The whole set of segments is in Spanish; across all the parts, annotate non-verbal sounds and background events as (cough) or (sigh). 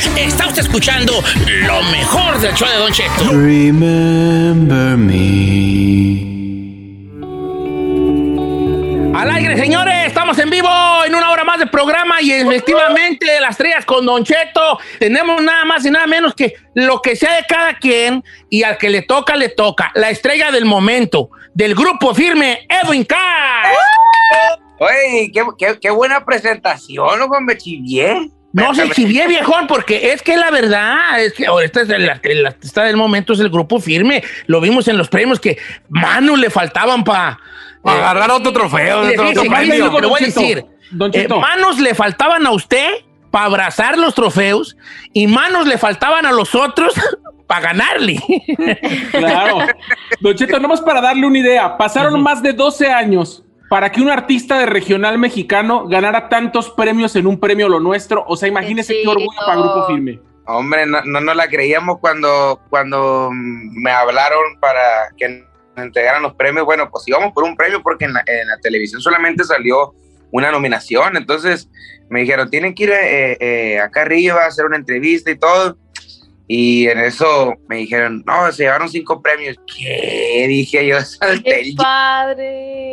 Está usted escuchando lo mejor del show de Don Cheto. Remember me. Al aire, señores, estamos en vivo en una hora más de programa y efectivamente las estrellas con Don Cheto tenemos nada más y nada menos que lo que sea de cada quien y al que le toca, le toca. La estrella del momento del grupo firme, Edwin Carr. Oye, qué, qué, qué buena presentación, loco, me chivié. No se chivié, viejón, porque es que la verdad, es que ahorita es el, el artista del momento es el grupo firme. Lo vimos en los premios que manos le faltaban para agarrar otro trofeo. Otro- otro premio. voy a decir. Eh, manos le faltaban a usted para abrazar los trofeos y manos le faltaban a los otros (laughs) para ganarle. Claro. (laughs) Don Cheto, nomás para darle una idea, pasaron más de 12 años para que un artista de regional mexicano ganara tantos premios en un premio lo nuestro. O sea, imagínese qué, orgullo para Grupo Firme. Hombre, no, no nos la creíamos cuando, cuando me hablaron para que nos entregaran los premios. Bueno, pues íbamos por un premio porque en la, en la televisión solamente salió una nominación. Entonces me dijeron, tienen que ir eh, eh, acá arriba a hacer una entrevista y todo. Y en eso me dijeron, no, se llevaron cinco premios. ¿Qué? Dije yo, salté (laughs) ¡Qué padre!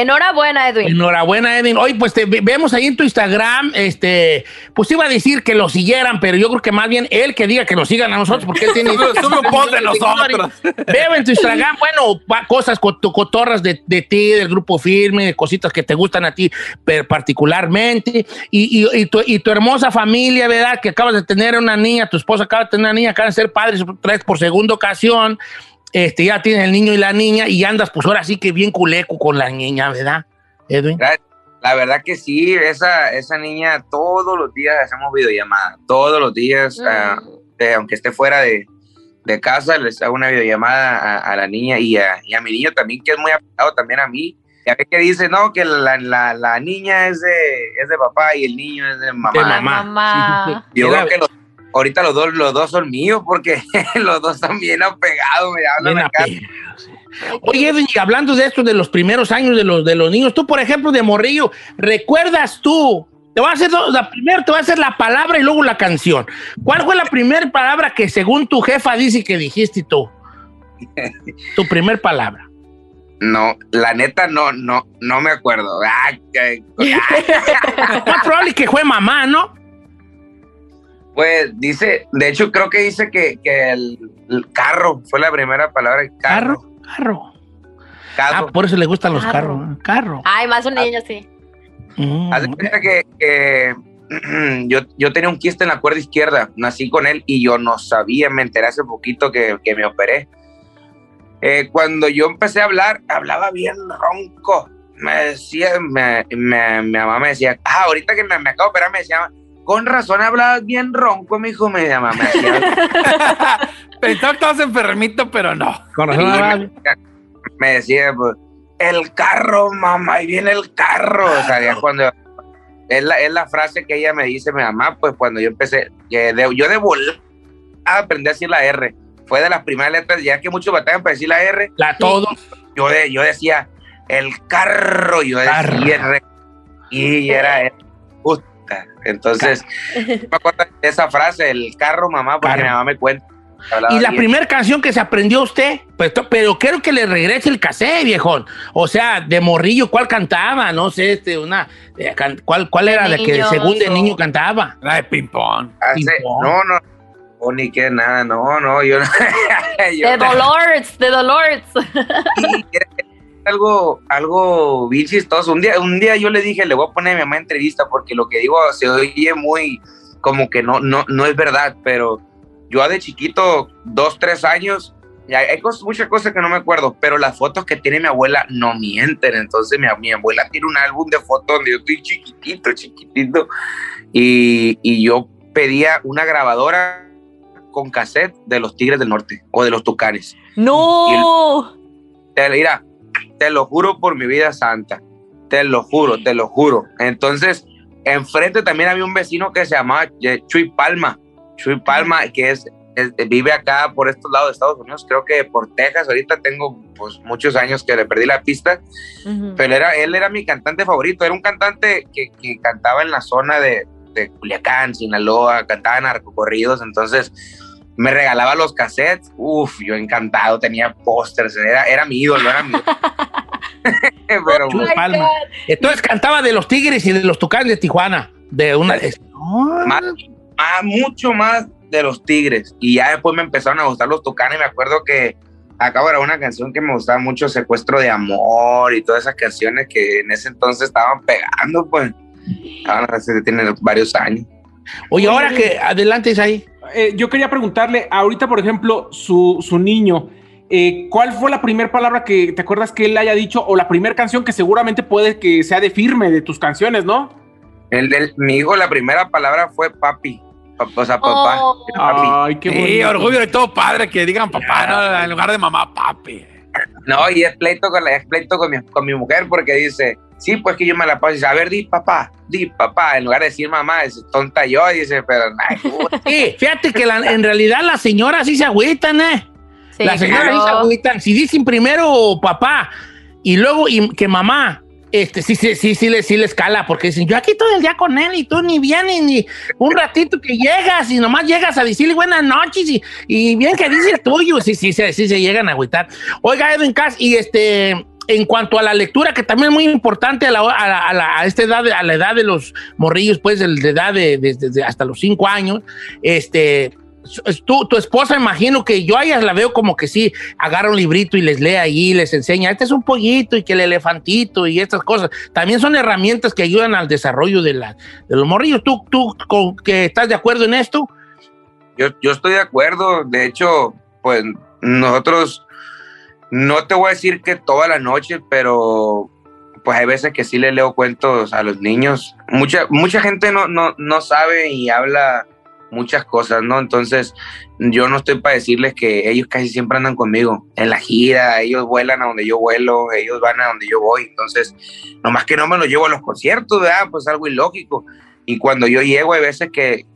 Enhorabuena, Edwin. Enhorabuena, Edwin. Hoy, pues te ve- vemos ahí en tu Instagram, este, pues iba a decir que lo siguieran, pero yo creo que más bien él que diga que nos sigan a nosotros, porque él tiene. (laughs) Un post de nosotros. Veo en tu Instagram, bueno, cosas co- cotorras de, de ti, del grupo firme, de cositas que te gustan a ti per- particularmente, y, y- y tu, y tu hermosa familia, ¿verdad? Que acabas de tener una niña, tu esposa acaba de tener una niña, acaban de ser padres otra vez por segunda ocasión, este, ya tienes el niño y la niña, y andas pues ahora sí que bien culeco con la niña, ¿verdad, Edwin? La verdad que sí, esa, esa niña todos los días hacemos videollamada, todos los días, Mm. ah, eh, aunque esté fuera de, de casa, les hago una videollamada a, a la niña y a, y a mi niño también, que es muy apegado también a mí. Ya ve que dice, no, que la, la, la niña es de, es de papá y el niño es de mamá. De mamá. mamá. Yo creo que los- ahorita los dos, los dos son míos porque (laughs) los dos están bien apegados, me hablan Bien acá. apegados. Oye, Edwin, hablando de esto, de los primeros años de los, de los niños, tú, por ejemplo, de Morrillo, ¿recuerdas tú? Te voy a hacer dos, la primero te voy a hacer la palabra y luego la canción. ¿Cuál fue la primera palabra que según tu jefa dice que dijiste tú? (laughs) Tu primer palabra. No, la neta no, no, no me acuerdo. Ah, que- (laughs) Más probable que fue mamá, ¿no? Pues dice, de hecho creo que dice que, que el, el carro fue la primera palabra, carro. Carro, carro. Ah, por eso le gustan los Carro. carros. Carro. Ay, más un niño, sí. Mm. Haz de cuenta que, que, (clears throat) yo, yo tenía un quiste en la cuerda izquierda, nací con él y yo no sabía, me enteré hace poquito que, que me operé. Eh, cuando yo empecé a hablar, hablaba bien ronco. Me decía, me, me- mi mamá me decía, ah, ahorita que me, me acabo de operar, me decía, con razón hablabas bien ronco, mi hijo, me decía. (laughs) Pensaba que estabas enfermito, pero no. Con Y razón, me, decía, pues, el carro, mamá, ahí viene el carro. O sea, ya cuando. Es la, es la frase que ella me dice, mi mamá, pues cuando yo empecé, que de- yo de volar aprendí a decir la R. Fue de las primeras letras, ya que muchos batallan para decir la R, la todo. yo, de, yo decía, el carro, yo Carro. decía R. Y era R. Puta. Entonces, me acuerdo de esa frase, el carro, mamá, porque mi mamá me cuenta. Y la primera canción que se aprendió usted, pues, to- pero quiero que le regrese el cassette, viejón. O sea, de morrillo, ¿cuál cantaba? No sé, este, una, eh, can- ¿cuál, cuál era la que según de niño cantaba? La de ping-pong. Ping-pong. no, no, o ni que nada, no, no, yo, (laughs) yo De Dolores, de Dolores. Algo, algo bien chistoso. Un día, un día yo le dije, le voy a poner a mi mamá entrevista porque lo que digo se oye muy como que no, no, no es verdad, pero yo de chiquito, dos, tres años, y hay, cosas, muchas cosas que no me acuerdo, pero las fotos que tiene mi abuela no mienten. Entonces mi, mi abuela tiene un álbum de fotos donde yo estoy chiquitito, chiquitito, y, y yo pedía una grabadora con cassette de los Tigres del Norte o de los Tucanes. No. Te, mira, te lo juro por mi vida santa. Te lo juro, te lo juro. Entonces, enfrente también había un vecino que se llamaba Chuy Palma. Chuy Palma, que es, es- vive acá por estos lados de Estados Unidos, creo que por Texas. Ahorita tengo pues muchos años que le perdí la pista, Ujú. pero era, él era mi cantante favorito. Era un cantante que, que cantaba en la zona de, de Culiacán, Sinaloa, cantaba narcocorridos, entonces me regalaba los cassettes, uf, yo encantado, tenía pósters, era, era mi ídolo, era mi ídolo. (laughs) (laughs) Pero, Palma. Entonces cantaba de los Tigres y de los Tucanes de Tijuana. De una. No, más, más- mucho más de los Tigres. Y ya después me empezaron a gustar los Tucanes. Me acuerdo que acabo de grabar una canción que me gustaba mucho, Secuestro de Amor y todas esas canciones que en ese entonces estaban pegando, pues. Estaban, hace- tienen varios años. Oye, ahora que adelante es ahí. Eh, yo quería preguntarle, ahorita, por ejemplo, su, su niño, eh, ¿cuál fue la primera palabra que te acuerdas que él haya dicho o la primera canción que seguramente puede que sea de firme de tus canciones, ¿no? El, el- mi hijo, la primera palabra fue papi. Pa- O sea, papá. Oh. papi. Ay, qué Sí, bonito. orgullo de todo padre que digan papá, ¿no? En lugar de mamá, papi. No, y es pleito con, la, es pleito con, mi, con mi mujer porque dice, sí, pues que yo me la paso. Y dice, a ver, di papá, di papá. En lugar de decir mamá, es tonta yo. Dice, pero ay, puta. Sí, fíjate que la- en realidad las señoras sí se agüitan, ¿eh? Sí, las señoras sí se claro. agüitan. Si dicen primero papá y luego y- que mamá, este, sí, sí, sí, sí, les, sí les cala, porque dicen, yo aquí todo el día con él y tú ni vienes ni un ratito que llegas y nomás llegas a decirle buenas noches y, y bien que dice el tuyo. Sí, sí, sí, sí se llegan a agüitar. Oiga, Edwin Cass, y este, en cuanto a la lectura, que también es muy importante a, la, a, la- a la- a esta edad, a la edad de los morrillos, pues, de, edad de, de- de- hasta los cinco años, este, tu, tu esposa, imagino que yo a ella la veo como que sí, agarra un librito y les lee ahí, les enseña, este es un pollito y que el elefantito y estas cosas. También son herramientas que ayudan al desarrollo de, la, de los morrillos. ¿Tú, tú con- que estás de acuerdo en esto? yo, yo estoy de acuerdo. De hecho, pues nosotros, no te voy a decir que toda la noche, pero pues hay veces que sí le leo cuentos a los niños. Mucha, mucha gente no, no, no sabe y habla muchas cosas, ¿no? Entonces, yo no estoy para decirles que ellos casi siempre andan conmigo en la gira, ellos vuelan a donde yo vuelo, ellos van a donde yo voy, entonces, nomás que no me los llevo a los conciertos, ¿verdad? Pues algo ilógico. Y cuando yo llego, hay veces que,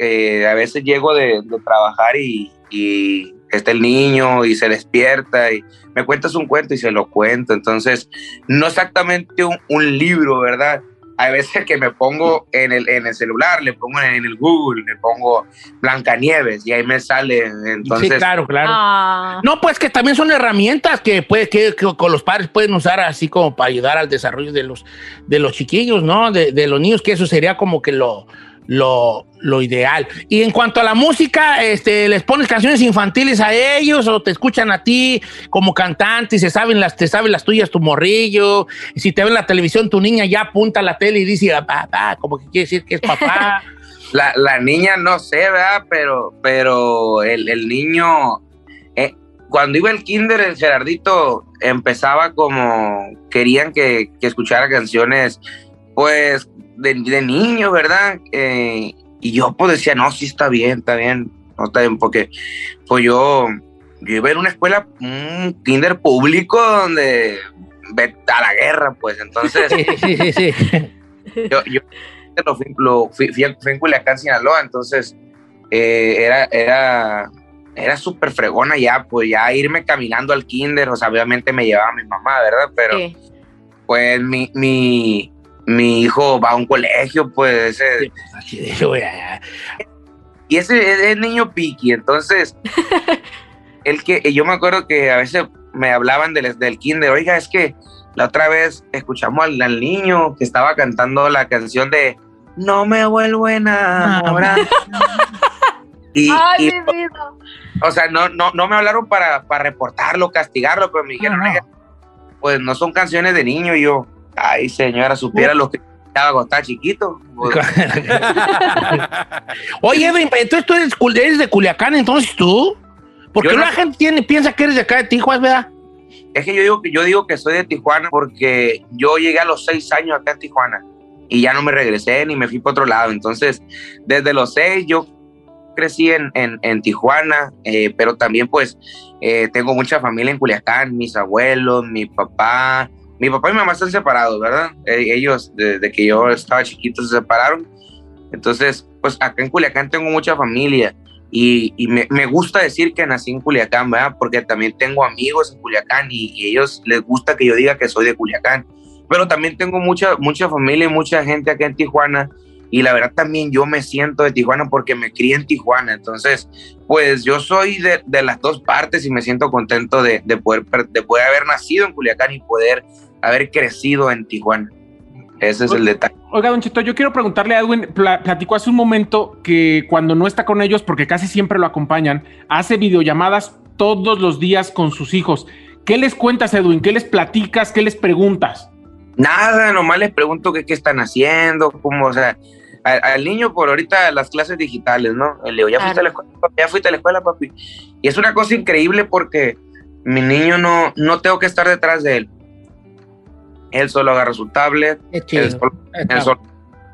a veces llego de, de trabajar y, y está el niño y se despierta y me cuentas un cuento y se lo cuento. Entonces, no exactamente un libro, ¿verdad? Hay veces que me pongo en el, en el celular, le pongo en el Google, le pongo Blancanieves y ahí me sale. Entonces, sí, claro, claro. Ah. No, pues que también son herramientas que, puede, que, que con los padres pueden usar así como para ayudar al desarrollo de los, de los chiquillos, ¿no? De, de los niños, que eso sería como que lo, lo, lo ideal. Y en cuanto a la música, este, ¿les pones canciones infantiles a ellos o te escuchan a ti como cantante y se saben las, te saben las tuyas tu morrillo? Y si te ven en la televisión, tu niña ya apunta a la tele y dice, "Ah, papá, como que quiere decir que es (laughs) papá. la, la niña no sé, ¿verdad? Pero, pero el, el niño, eh, cuando iba el kinder, el Gerardito empezaba como, querían que, que escuchara canciones, pues, de, de niño, ¿verdad? Eh, y yo pues decía, no, sí está bien, está bien, no está bien, porque pues yo, yo iba en una escuela, un kinder público donde ve a la guerra, pues, entonces... sí, sí, sí, sí. (laughs) yo, yo lo fui, lo fui, fui en- fui en Culiacán, Sinaloa, entonces eh, era, era, era súper fregona ya, pues ya irme caminando al kinder, o sea, obviamente me llevaba mi mamá, ¿verdad? Pero Sí. pues mi, mi, mi hijo va a un colegio, pues ese, de, güey, ah, y ese es, niño piqui, entonces, (laughs) el que, yo me acuerdo que a veces me hablaban del, del kinder, oiga, es que la otra vez escuchamos al, al niño que estaba cantando la canción de No me vuelvo a enamorar. (laughs) y, Ay, y, mi vida. o sea, no, no, no me hablaron para, para reportarlo, castigarlo, pero me dijeron, No, no. "Oiga, pues no son canciones de niño. Y yo, ay, señora, supiera lo que estaba cuando estaba chiquito. (laughs) Oye, Edwin, entonces tú eres, de Culiacán, entonces tú. Porque no- la gente tiene, piensa que eres de acá de Tijuana, ¿verdad? Es que yo digo que yo digo que soy de Tijuana porque yo llegué a los seis años acá en Tijuana y ya no me regresé ni me fui para otro lado. Entonces, desde los seis yo crecí en, en, en Tijuana, eh, pero también pues eh, tengo mucha familia en Culiacán, mis abuelos, mi papá. Mi papá y mi mamá están separados, ¿verdad? Eh, ellos desde que yo estaba chiquito se separaron. Entonces, pues acá en Culiacán tengo mucha familia y, y me, me gusta decir que nací en Culiacán, ¿verdad? Porque también tengo amigos en Culiacán y, y ellos les gusta que yo diga que soy de Culiacán. Pero también tengo mucha, mucha familia y mucha gente acá en Tijuana y la verdad también yo me siento de Tijuana porque me crié en Tijuana, entonces pues yo soy de, de las dos partes y me siento contento de, de poder, de poder haber nacido en Culiacán y poder haber crecido en Tijuana. Ese es el detalle. Oiga, Don Cheto, yo quiero preguntarle a Edwin, pla- platicó hace un momento que cuando no está con ellos, porque casi siempre lo acompañan, hace videollamadas todos los días con sus hijos. ¿Qué les cuentas, Edwin? ¿Qué les platicas? ¿Qué les preguntas? Nada, nomás les pregunto qué, qué están haciendo, cómo, o sea, a- al niño por ahorita las clases digitales, ¿no? Le digo, ya fuiste a la escuela, papi? ya fuiste a la escuela, papi. Y es una cosa increíble porque mi niño no, no tengo que estar detrás de él. Él solo agarra su tablet, él solo, él solo,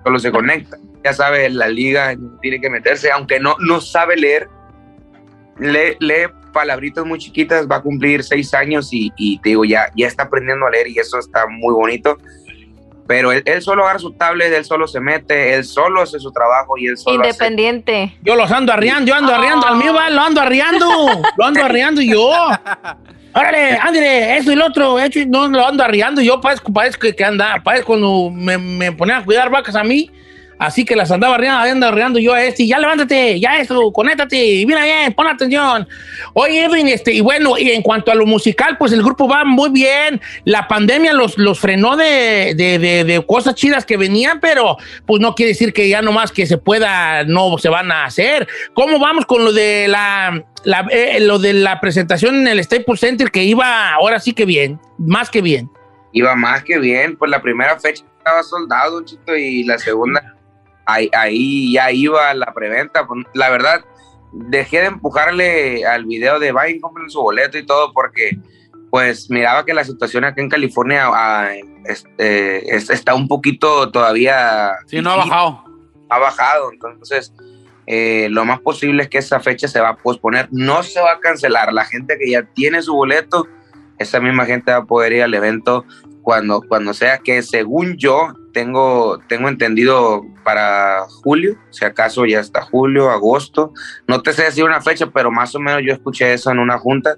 solo se conecta. Ya sabe la liga, tiene que meterse, aunque no, no sabe leer, lee, lee palabritas muy chiquitas, va a cumplir seis años y, y te digo, ya, ya está aprendiendo a leer y eso está muy bonito. Pero él, él solo agarra su tablet, él solo se mete, él solo hace su trabajo y él solo hace- Independiente. Yo los ando arriando, yo ando arriando, al mío va, lo ando arriando, lo ando (laughs) arriando yo. Órale, ándale, eso y lo otro, hecho, y no lo ando arriando, yo parezco, parezco que, que anda, parezco cuando me, me ponían a cuidar vacas a mí, así que las andaba arriando, ando arriando yo a este, y ya levántate, ya eso, conéctate, y mira bien, pon atención. Oye, Edwin, este, y bueno, y en cuanto a lo musical, pues el grupo va muy bien, la pandemia los, los frenó de, de, de- cosas chidas que venían, pero pues no quiere decir que ya nomás que se pueda, no se van a hacer. ¿Cómo vamos con lo de la, la- eh, lo de la presentación en el Staples Center que iba ahora sí que bien, más que bien? iba más que bien. Pues la primera fecha estaba soldado, chito, y la segunda, ahí, ahí ya iba la preventa. Pues, La verdad, dejé de empujarle al video de vayan, compren su boleto y todo, porque pues miraba que la situación acá en California ah, este, es- está un poquito todavía. Sí, no ha bajado. ha bajado, entonces eh, lo más posible es que esa fecha se va a posponer, no se va a cancelar, la gente que ya tiene su boleto, esa misma gente va a poder ir al evento cuando, cuando sea que según yo tengo, tengo entendido para julio, si acaso ya está julio, agosto, no te sé decir una fecha, pero más o menos yo escuché eso en una junta,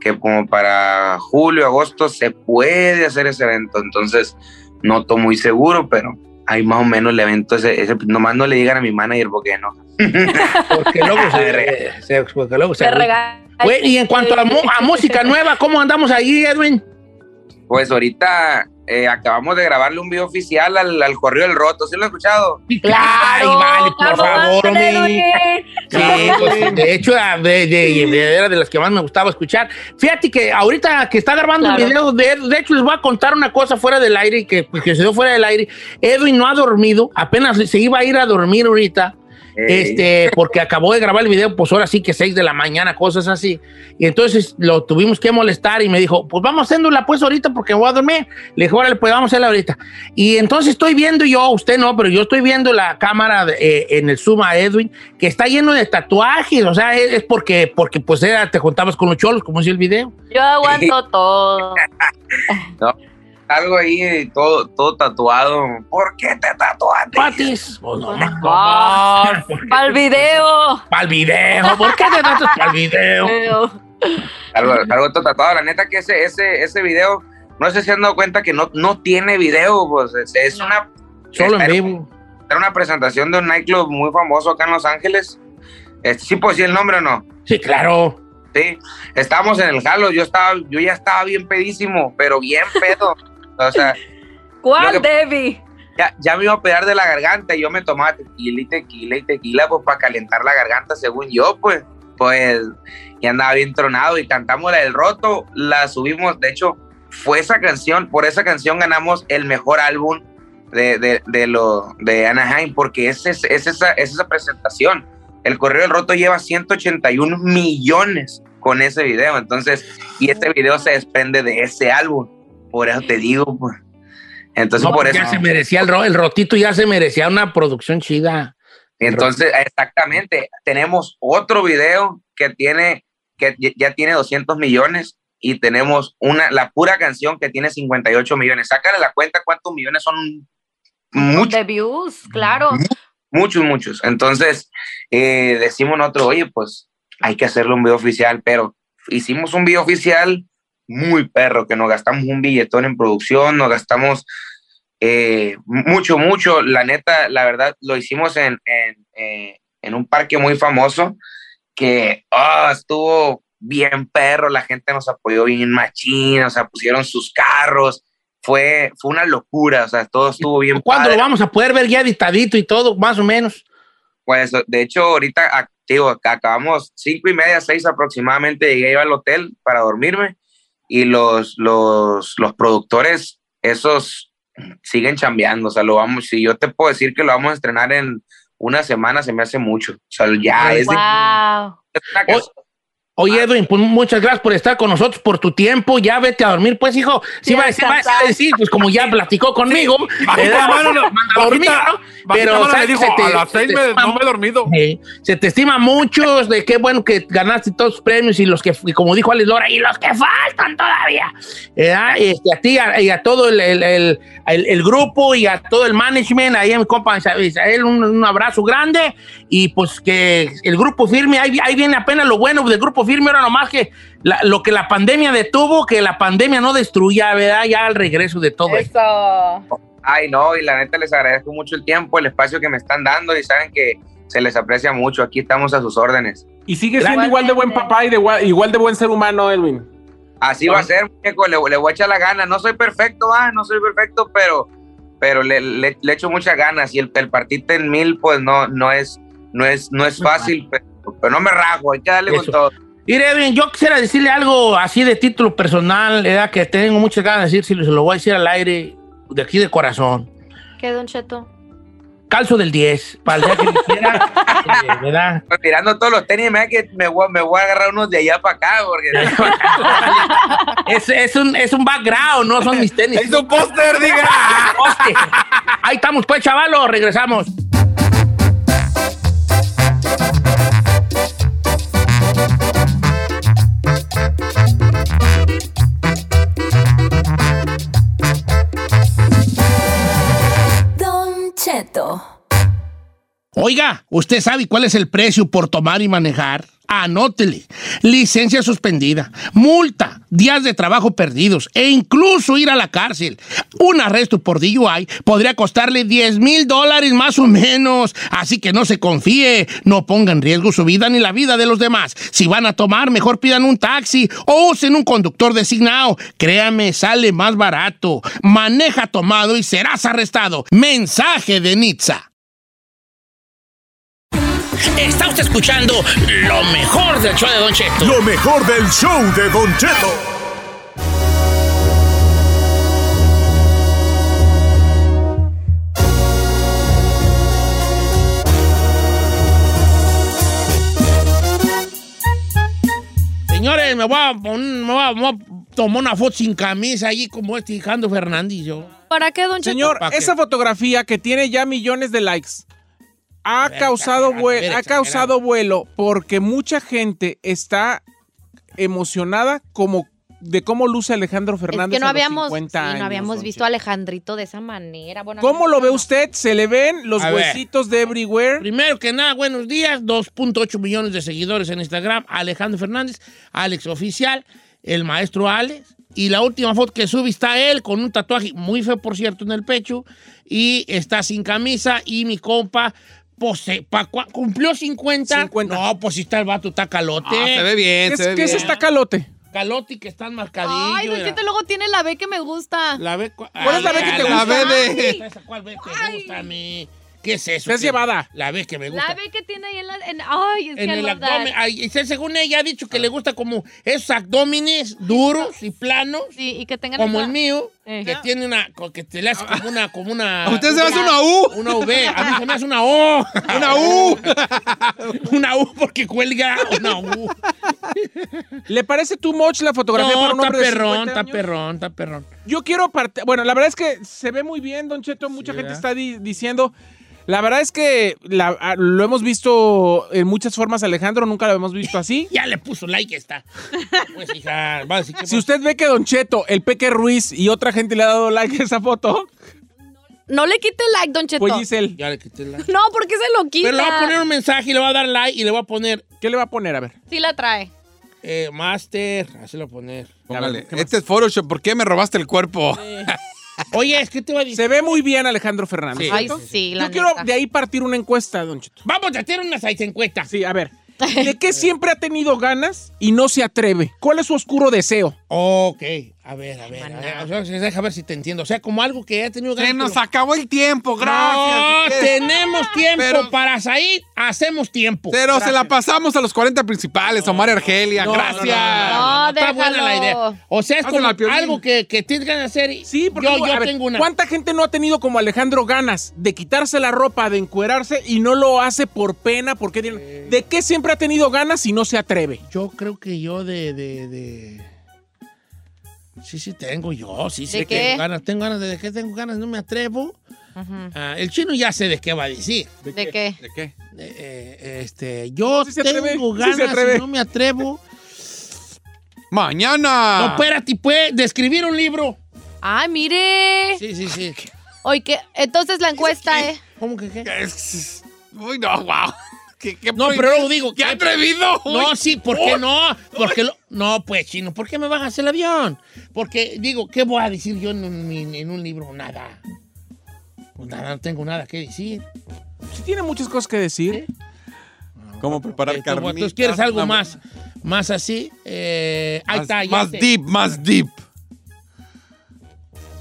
que como para julio, agosto se puede hacer ese evento, entonces no estoy muy seguro, pero ahí más o menos el evento ese, ese- nomás no le digan a mi manager porque no. (laughs) Porque luego se, se- porque luego se- Te regalan. Güey, y en cuanto a, a música nueva, ¿cómo andamos ahí, Edwin? Pues ahorita eh, acabamos de grabarle un video oficial al, al Correo del Roto, ¿sí lo has escuchado? Claro. Ay, vale, por favor, hombre. Sí, pues, de hecho, de, de- de- era de las que más me gustaba escuchar. Fíjate que ahorita que está grabando Claro. el video, de, de hecho, les voy a contar una cosa fuera del aire, que, que se dio fuera del aire. Edwin no ha dormido, apenas se iba a ir a dormir ahorita. Eh, Este, porque acabó de grabar el video, pues ahora sí que 6 de la mañana, cosas así. Y entonces lo tuvimos que molestar y me dijo, pues vamos haciéndola pues ahorita porque voy a dormir. Le dije, órale, pues vamos a hacerla ahorita. Y entonces estoy viendo yo, usted no, pero yo estoy viendo la cámara de- eh, en el Zoom a Edwin, que está lleno de tatuajes. O sea, es, es porque, porque pues era, te juntabas con los cholos, como decía el video. Yo aguanto todo. (laughs) algo ahí todo, todo tatuado. ¿Por qué te tatuaste? Patis. Pues no, no, Ah, (laughs) Para el video. Para el video. ¿Por qué te tatuas para el video? Algo, algo todo tatuado. La neta que ese, ese, ese video, no sé si han dado cuenta que no, no tiene video, pues es, es una, Solo en Era- vivo. era una presentación de un nightclub muy famoso acá en Los Ángeles. Este, ¿Sí puedo decir el nombre o no? Sí, claro. Sí, estábamos en el jalo, yo estaba, yo ya estaba bien pedísimo, pero bien pedo. (laughs) O sea, (laughs) ¿Cuál, Debbie? ya, ya me iba a pegar de la garganta y yo me tomaba tequila y tequila y tequila, pues para calentar la garganta, según yo, pues, pues, y andaba bien tronado y cantamos la del roto, la subimos, de hecho, fue esa canción, por esa canción ganamos el mejor álbum de, de, de lo, de Anaheim, porque es, es, es esa, es esa presentación. El Correo del Roto lleva 181 millones con ese video, entonces, y este video se desprende de ese álbum, por eso te digo, pues. Entonces, No, por eso. ya se merecía el, ro- el rotito, ya se merecía una producción chida. Entonces, exactamente, tenemos otro video que tiene, que ya- ya tiene 200 millones y tenemos una, la pura canción que tiene 58 millones. Sácale la cuenta cuántos millones son muchos, De views, claro. muchos, muchos. Entonces, eh, decimos nosotros, oye, pues hay que hacerle un video oficial, pero hicimos un video oficial muy perro, que nos gastamos un billetón en producción, nos gastamos eh, mucho, mucho. La neta, la verdad, lo hicimos en, en, eh, en un parque muy famoso que ah, estuvo bien perro, la gente nos apoyó bien machín, o sea, pusieron sus carros, fue, fue una locura, o sea, todo estuvo bien ¿Cuándo padre. lo vamos a poder ver ya editadito y todo, más o menos? Pues, de hecho, ahorita, ac- digo, acá acabamos cinco y media, seis aproximadamente, llegué yo al hotel para dormirme y los, los, los productores, esos siguen chambeando, o sea, lo vamos, si yo te puedo decir que lo vamos a estrenar en una semana, se me hace mucho, o sea, ya es de- Wow. es una Oye, Edwin, pues muchas gracias por estar con nosotros, por tu tiempo. Ya vete a dormir, pues, hijo. Sí, va, sí va a decir, pues como ya platicó conmigo. ¿verdad? mano, no, a dormir, bajita- ¿no? Pero, dijo, Se te- a las se seis me- estima- no me he dormido. Eh, se te estima mucho de qué bueno que ganaste todos los premios y los que, y como dijo Alex Lora, y los que faltan todavía. ¿verdad? Este, a ti a- y a todo el, el- el- el- el grupo y a todo el management, ahí a mi compa Israel, un, un abrazo grande y pues que el grupo firme, ahí, ahí viene apenas lo bueno del grupo firme, ahora nomás que la- lo que la pandemia detuvo, que la pandemia no destruya, ¿verdad? Ya al regreso de todo esto. Eso. Ay, no, y la neta les agradezco mucho el tiempo, el espacio que me están dando y saben que se les aprecia mucho, aquí estamos a sus órdenes. Y sigue siendo igual de buen papá y de, gua- igual de buen ser humano, Edwin. Así va a ser, muñeco, le, le voy a echar la gana. No soy perfecto, va, no soy perfecto, pero, pero le, le, le echo muchas ganas. Y el, el partirte en mil, pues no, no es, no es, no es fácil, pero, pero no me rajo, hay que darle Eso. con todo. Mire, Edwin, yo quisiera decirle algo así de título personal, ¿verdad? que tengo muchas ganas de decir, si se lo voy a decir al aire, de aquí de corazón. ¿Qué, Don Cheto? Calzo del 10, para el día que lo quiera, eh, ¿verdad? Pues tirando todos los tenis, me, da que me, voy, me voy a agarrar unos de allá para acá, porque (laughs) Es, es, un, es un background, no son mis tenis. Es un póster, diga. Ahí estamos, pues, chavalos, regresamos. Oiga, ¿usted sabe cuál es el precio por tomar y manejar? Anótele. Licencia suspendida, multa, días de trabajo perdidos e incluso ir a la cárcel. Un arresto por DUI podría costarle 10 mil dólares más o menos. Así que no se confíe, no ponga en riesgo su vida ni la vida de los demás. Si van a tomar, mejor pidan un taxi o usen un conductor designado. Créame, sale más barato. Maneja tomado y serás arrestado. Mensaje de Nitza. Está usted escuchando lo mejor del show de Don Cheto. Lo mejor del show de Don Cheto. Señores, me voy a, me voy a- me voy a tomar una foto sin camisa allí como este Alejandro Fernández. Yo. ¿Para qué, Don Cheto? Señor, esa fotografía que tiene ya millones de likes ha ver, causado, exagerado, vue- a ver, ha causado vuelo porque mucha gente está emocionada como de cómo luce Alejandro Es Fernández que no a los habíamos, 50 sí, años, no habíamos visto a. Alejandrito de esa manera. Bueno, ¿Cómo no, lo ve usted? ¿Se le ven los A ver. huesitos de everywhere? Primero que nada, buenos días. 2.8 millones de seguidores en Instagram. Alejandro Fernández, Alex Oficial, el maestro Alex. Y la última foto que subí está él con un tatuaje muy feo, por cierto, en el pecho. Y está sin camisa. Y mi compa, eh, pa' cua- cumplió 50. 50. No, pues si está el vato, está calote. Ah, se ve bien, ¿Qué, se es, ve qué es esta calote? Calote que están marcadillos. Ay, Don. Cheto luego tiene la B que me gusta. La B, ¿Cuál es la B que te La gusta? B de... ¿Esa ¿Cuál B te gusta a mí? ¿Qué es eso? ¿Te has ¿Qué? llevada? La B que me gusta. La B que tiene ahí en la... en- ay, es en que el abdomen. Ay, y se- según ella ha dicho que le gusta como esos abdómenes duros y planos, Sí, y que tengan... como el mío, Eh. que tiene una, que te le hace como una, como una. A usted se hace una U. Una V, a mí se me hace una O. (laughs) Una U. (laughs) una U porque cuelga una U. ¿Le parece too much la fotografía No, para un está hombre de perrón, 50 está perrón, está perrón. Yo quiero parte. Bueno, la verdad es que se ve muy bien, Don Cheto. Mucha Sí, gente ¿verdad? está di- diciendo. La verdad es que la- lo hemos visto en muchas formas, Alejandro. Nunca lo hemos visto así. (laughs) Ya le puso like esta. Pues hija, va a decir que Si usted ve que Don Cheto, el Peque Ruiz y otra gente le ha dado like a esa foto, No le quite like, Don Cheto. pues Giselle, Ya le quité la. No, porque se lo quita. Pero le voy a poner un mensaje y le voy a dar like y le voy a poner ¿qué le va a poner? A ver. Sí la trae. eh, Master. Así lo voy a poner. Póngale. Este es Photoshop. ¿Por qué me robaste el cuerpo? Oye, es que te iba a decir. Se ve muy bien Alejandro Fernández. Sí. Sí, la Yo quiero de ahí partir una encuesta, Don Cheto. Vamos a hacer unas encuestas. Sí, a ver. ¿De qué siempre ha tenido ganas y no se atreve? ¿Cuál es su oscuro deseo? Ok, a ver, a ver. A ver, deja ver si te entiendo. O sea, como algo que he tenido Se ganas. nos pero- acabó el tiempo, No, gracias. tenemos (laughs) tiempo Pero- para salir, hacemos tiempo. Pero se la pasamos a los 40 principales, Omar y Argelia. No, gracias. no, Está buena la idea. O sea, es como algo que, que tienes ganas de hacer. y- Sí, porque yo, yo ver, tengo una. ¿Cuánta gente no ha tenido como Alejandro ganas de quitarse la ropa, de encuerarse y no lo hace por pena? Porque ¿De qué siempre ha tenido ganas y no se atreve? Yo creo que yo de, de, de- Sí, sí, tengo yo. Sí, sí, ¿De tengo ganas. Tengo ganas de, de qué tengo ganas, no me atrevo. Ah, el chino ya sé de qué va a decir. ¿De qué? ¿De qué? Eh, eh, este, yo Sí tengo sí ganas y no me atrevo. Mañana. No, espérate, pues, de escribir un libro. Ay, mire. Sí, sí, sí. Oye, ¿qué? entonces la encuesta, ¿eh? ¿Cómo que qué? Es- Uy, no, wow. ¿Qué, qué No, pero luego digo, ¡Qué ¿qué? atrevido! Uy. No, sí, ¿por qué no? Porque lo- no, pues, chino, ¿por qué me bajas el avión? Porque, digo, ¿qué voy a decir yo en un, en un libro? Nada. Pues nada, no tengo nada que decir. Sí tiene muchas cosas que decir. ¿Cómo preparar Eh, carnitas? ¿Tú quieres algo más, más así? Eh, ahí Más, está, ya más deep, más deep.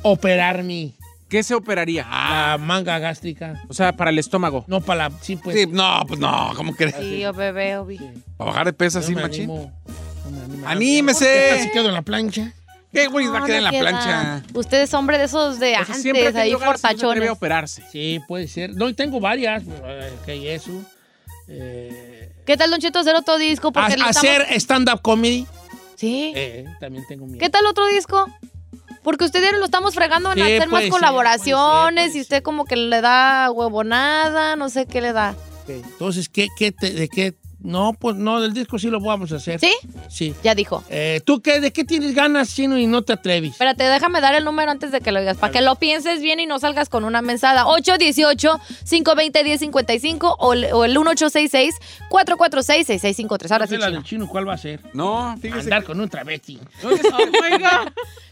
Operar mi ¿Qué se operaría? la manga gástrica. O sea, para el estómago. No para la... Sí, pues. Sí, no, pues no, ¿cómo crees? Sí, o bebé, o vi. ¿Para bajar de peso no así, machín? no me. ¡Anímese! ¿Qué tal si quedo en la plancha? ¿Qué güey va a No, quedar en no la queda. plancha? Usted es hombre de esos de O sea, antes, ahí no fortachones. a operarse. Sí, puede ser. No, y tengo varias. eh, Que eso. Eh, ¿Qué tal, Don Cheto, hacer otro disco? Porque hacer estamos- stand-up comedy. Sí. Eh, también tengo miedo. ¿Qué tal otro disco? Porque usted ya lo estamos fregando en Sí, hacer más ser, colaboraciones puede ser, puede y usted como que le da huevonada, no sé qué le da. Entonces, ¿qué, qué te- ¿de qué? No, pues no, del disco sí lo vamos a hacer. ¿Sí? Sí. Ya dijo. Eh, ¿Tú qué, de qué tienes ganas, Chino, y no te atreves? Espérate, déjame dar el número antes de que lo digas, para que lo pienses bien y no salgas con una mensada. 818-520-1055 o el, o el 1866-446-6653. Ahora sí, la del chino. ¿cuál va a ser? No, fíjese. Andar con un travesti. (laughs)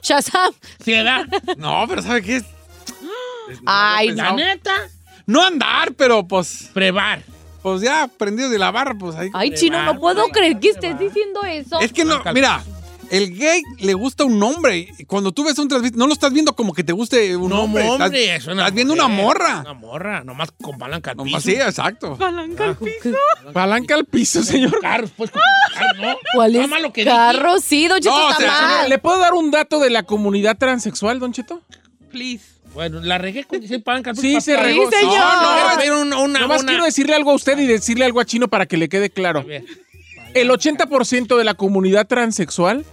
Shazam. ¿Sí, verdad? No, pero ¿sabe qué es? Es- no Ay, había La neta, No andar, pero pues, prevar. Pues ya prendido de la barra, pues ahí. Ay, chino, no puedo creer que estés diciendo eso. Es que no, mira, el gay le gusta un hombre. Cuando tú ves un transvesti, no lo estás viendo como que te guste un No, hombre. hombre, estás, es una estás viendo una morra. Una morra, nomás con palanca al Nomás piso. sí, exacto. Palanca al piso. Palanca al piso, señor. Carros, pues, carros, ¿no? (laughs) ¿Cuál es? Lo que dije. Carro, sí, Don Cheto No, está o sea, mal. ¿Le puedo dar un dato de la comunidad transexual, Don Cheto? Please. Bueno, la regué con al piso. Sí, papá. se regó. Sí, señor. No, no, pero una, una, Nomás una- quiero decirle algo a usted y decirle algo a Chino para que le quede claro. El 80% de la comunidad transexual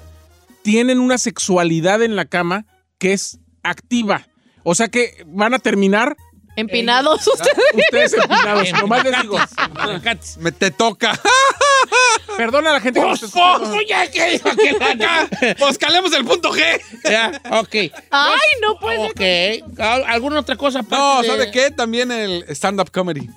tienen una sexualidad en la cama que es activa. O sea que van a terminar Empinados ustedes. ustedes empinados. Nomás les digo. Me te toca. (laughs) Perdona a la gente Pues, pues, ya que dijo que pues calemos el punto G. Ya, ok. Ay, no puede Ok. ¿Al- ¿Alguna otra cosa? No, ¿sabe qué? También el stand-up comedy.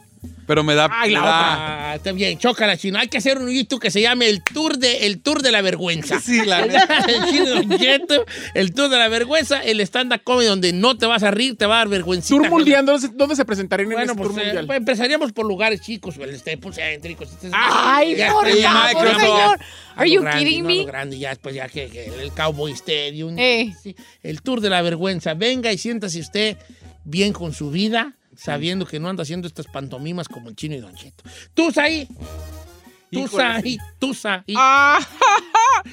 Pero me da. Ay, la da- Ah, está bien, chócala, chino. Hay que hacer un YouTube que se llame el Tour de, el tour de la Vergüenza. (laughs) Sí, la el (laughs) el Tour de la Vergüenza, el stand-up comedy donde no te vas a rir, te va a dar vergüenza. Tour mundial, ¿dónde se, dónde se presentarían en Bueno, ese pues, tour eh, mundial? pues, empezaríamos por lugares chicos, el Staples céntricos. este- Ay, ya por favor, señor. Are you grande, kidding no, me? grande, ya después ya que, que el Cowboy Stadium. Eh. Sí, el Tour de la Vergüenza. Venga y siéntase usted bien con su vida, sabiendo que no anda haciendo estas pantomimas como el chino y Don Cheto. Tú ahí. Tú ahí. Tú ahí. Ah,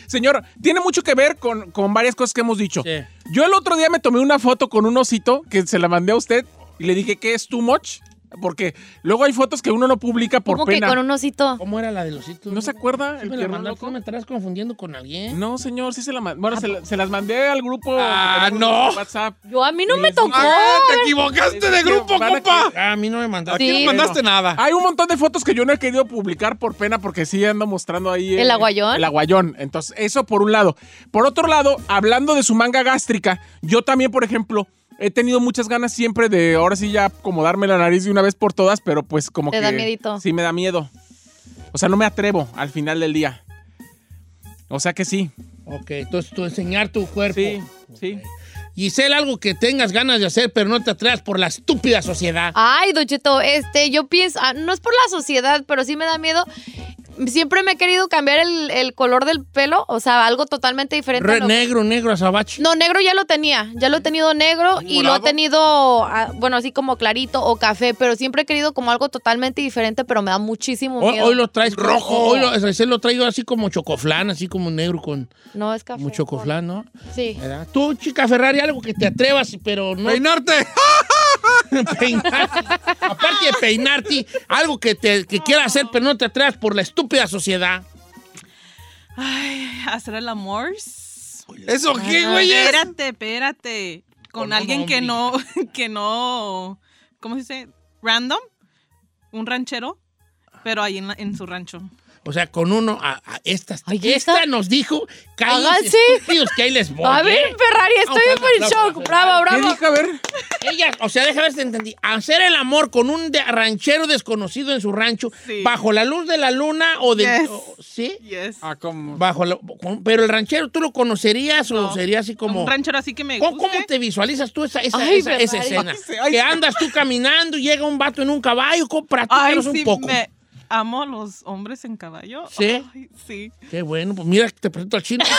Señor, tiene mucho que ver con, con varias cosas que hemos dicho. Sí. Yo el otro día me tomé una foto con un osito que se la mandé a usted y le dije que es too much. Porque luego hay fotos que uno no publica por Como que pena. con un osito. ¿Cómo era la de los hitos? ¿No se acuerda? ¿Sí el me la? ¿No me estarás confundiendo con alguien? No, señor, sí se la mandé. Bueno, se, la- se las mandé al grupo. Ah, no. WhatsApp. Yo a mí no me tocó. Ah, te equivocaste de grupo, Van a compa. Ah, a mí no me mandaste. Aquí Sí. no mandaste nada. Hay un montón de fotos que yo no he querido publicar por pena porque sí ando mostrando ahí. ¿El aguayón? El aguayón. Entonces, eso por un lado. Por otro lado, hablando de su manga gástrica, yo también, por ejemplo, he tenido muchas ganas siempre de ahora sí ya acomodarme la nariz de una vez por todas, pero pues como ¿Te que. da miedito? Sí, me da miedo. O sea, no me atrevo al final del día. O sea que sí. Ok, entonces tú enseñar tu cuerpo. Sí, sí. Giselle, algo que tengas ganas de hacer, pero no te atrevas por la estúpida sociedad. Ay, Don Cheto, este, yo pienso, ah, no es por la sociedad, pero sí me da miedo. Siempre me he querido cambiar el, el color del pelo, o sea, algo totalmente diferente. a Re- lo- negro, negro, azabache. No, negro ya lo tenía. Ya lo he tenido negro y lo he tenido, ah, bueno, así como clarito o café, pero siempre he querido como algo totalmente diferente, pero me da muchísimo Hoy, miedo. hoy lo traes rojo. Hoy lo, lo traigo así como chocoflán, así como negro con No, es café. mucho chocoflán, ¿no? Sí. ¿Verdad? Tú, chica Ferrari, algo que te atrevas, pero no ¡Peinarte! (laughs) peinarte. Aparte de peinarte, algo que, te, que quieras hacer, pero no te atrevas por la estúpida sociedad. Ay, hacer el amor. ¿Eso qué, güey? es? Espérate, espérate. Con, Con alguien que no, (laughs) que no, ¿cómo se dice? Random, un ranchero, pero ahí en, la- en su rancho. O sea, con uno, a, a esta, Ay, esta esta. nos dijo, cállense, estúpidos, que ahí les voy. A ver, ¿eh? Ferrari, estoy darle un aplauso shock. Ferrari. Bravo, ¿Qué bravo. dijo? A ver. Ella, o sea, déjame ver si te entendí. Hacer el amor con un de- ranchero desconocido en su rancho, Sí. bajo la luz de la luna o de... Yes. o- ¿Sí? Yes. Ah, ¿cómo? Bajo la- con- pero el ranchero, ¿tú lo conocerías o sería así como... Un ranchero así que me ¿Cómo, guste. cómo te visualizas tú esa, esa, Ay, esa- esa Ferrari. escena? Ay, sí, ay, que andas tú caminando y llega un vato en un caballo, sí, un poco. me amo a los hombres en caballo. ¿Sí? Ay, sí. Qué bueno, pues mira, te presento al chino. (laughs)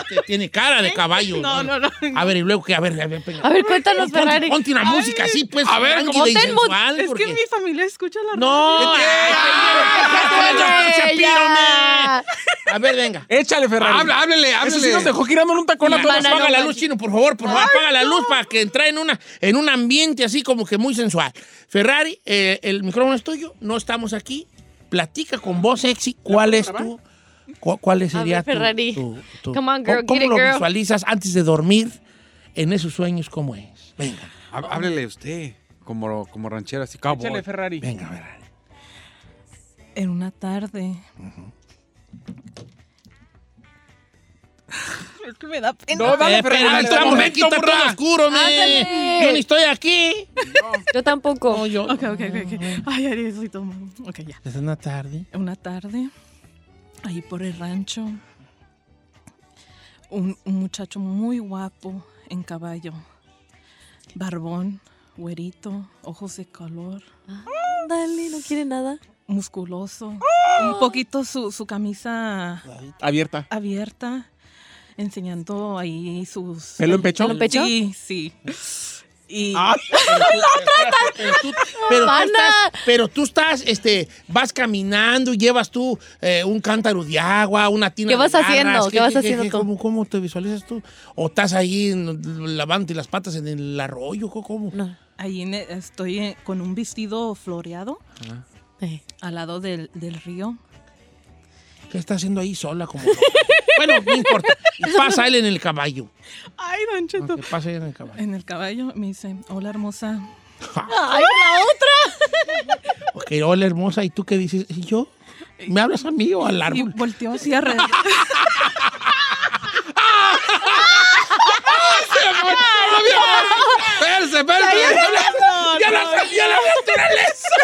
Este, tiene cara de caballo. No, no, no. A ver, y luego que, a ver, a ver, venga. A ver, cuéntanos, Ponte, Ferrari. ponte una música así, pues. A ver, como ten sensual, Es porque- que mi familia escucha la No, radio. ay, Ay, Shapiro, ya. me. A ver, venga. Échale, Ferrari. Habla, háblele, Ese háblele. sí nos dejó girando en un tacón a todos. Hermana, apaga no la luz, chino, por favor, por favor, apaga la luz para que entre en, una, en un ambiente así como que muy sensual. Ferrari, eh, el micrófono es tuyo, no estamos aquí. Platica con voz sexy, ¿cuál es tu, cu- cuál sería tu- Ferrari. tu, tu- Come on, girl, ¿Cómo, cómo get it, lo girl. visualizas antes de dormir en esos sueños? ¿Cómo es? Venga, Há- Háblele usted, como, como ranchera, así, cowboy. Échale, Ferrari. venga, Ferrari. En una tarde. Es que me da pena. No, dale, Eh, espérame, dale, estamos momento, está todo oscuro, me. Yo ni estoy aquí. Yo tampoco. No, yo. Ok, ok, ok. Ay, ay, soy todo. Ok, ya. Es una tarde. Una tarde, ahí por el rancho, un, un muchacho muy guapo en caballo, barbón, güerito, ojos de color, Dale, no quiere nada. musculoso, un poquito su, su camisa Abierta. abierta, enseñando ahí sus... ¿Pelo en pecho? ¿Pelo en pecho? Sí, sí. Y Ah, (laughs) Pero tú, pero tú Mana. estás, pero tú estás, este, vas caminando y llevas tú eh, un cántaro de agua, una tina ¿Qué de vas haciendo? garras. ¿Qué vas haciendo tú? ¿cómo, cómo te visualizas tú? ¿O estás ahí en- lavándote las patas en el arroyo? ¿Cómo? No. ahí estoy eh, con un vestido floreado Eh. al lado del, del río. ¿Qué está haciendo ahí sola? Como (laughs) bueno, no importa. Y pasa él en el caballo. Ay, Don Cheto. ¿Qué pasa él en el caballo? En el caballo me dice, hola hermosa. (laughs) Ay, la otra. (laughs) Ok, hola hermosa. ¿Y tú qué dices? ¿Y yo? ¿Me hablas a mí o al Y árbol? volteó así alrededor. (laughs) Espérese, espérese. ¡Ya la ya la naturaleza!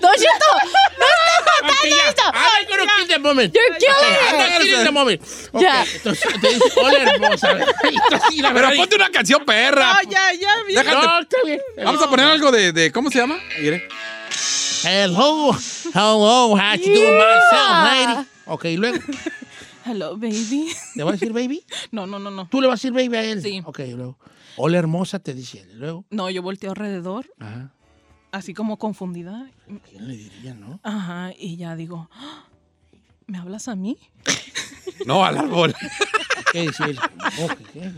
Don Cheto, Ok, ya. esto. I'm gonna kill the moment. You're killing I'm it. gonna kill the moment. Ok, Ya. Entonces te dice, hola hermosa. Así, la Pero verdad, ponte una canción perra. No, ya, ya, vi. Déjate. No, está bien. Vamos a poner algo de, de- ¿cómo se llama? Mire. Hello, hello, how you doing myself, lady? Ok, luego, Hello, baby. ¿le va a decir baby? (laughs) No, no, no, no. ¿Tú le vas a decir baby a él? Sí. Ok, luego. Hola hermosa, te dice él. Luego, No, yo volteo alrededor, ajá. así como confundida. ¿Quién le diría, no? Ajá, y ya digo, "Ah, ¿me hablas a mí? (laughs) No, al árbol. ¿Qué? Ok, ¿qué?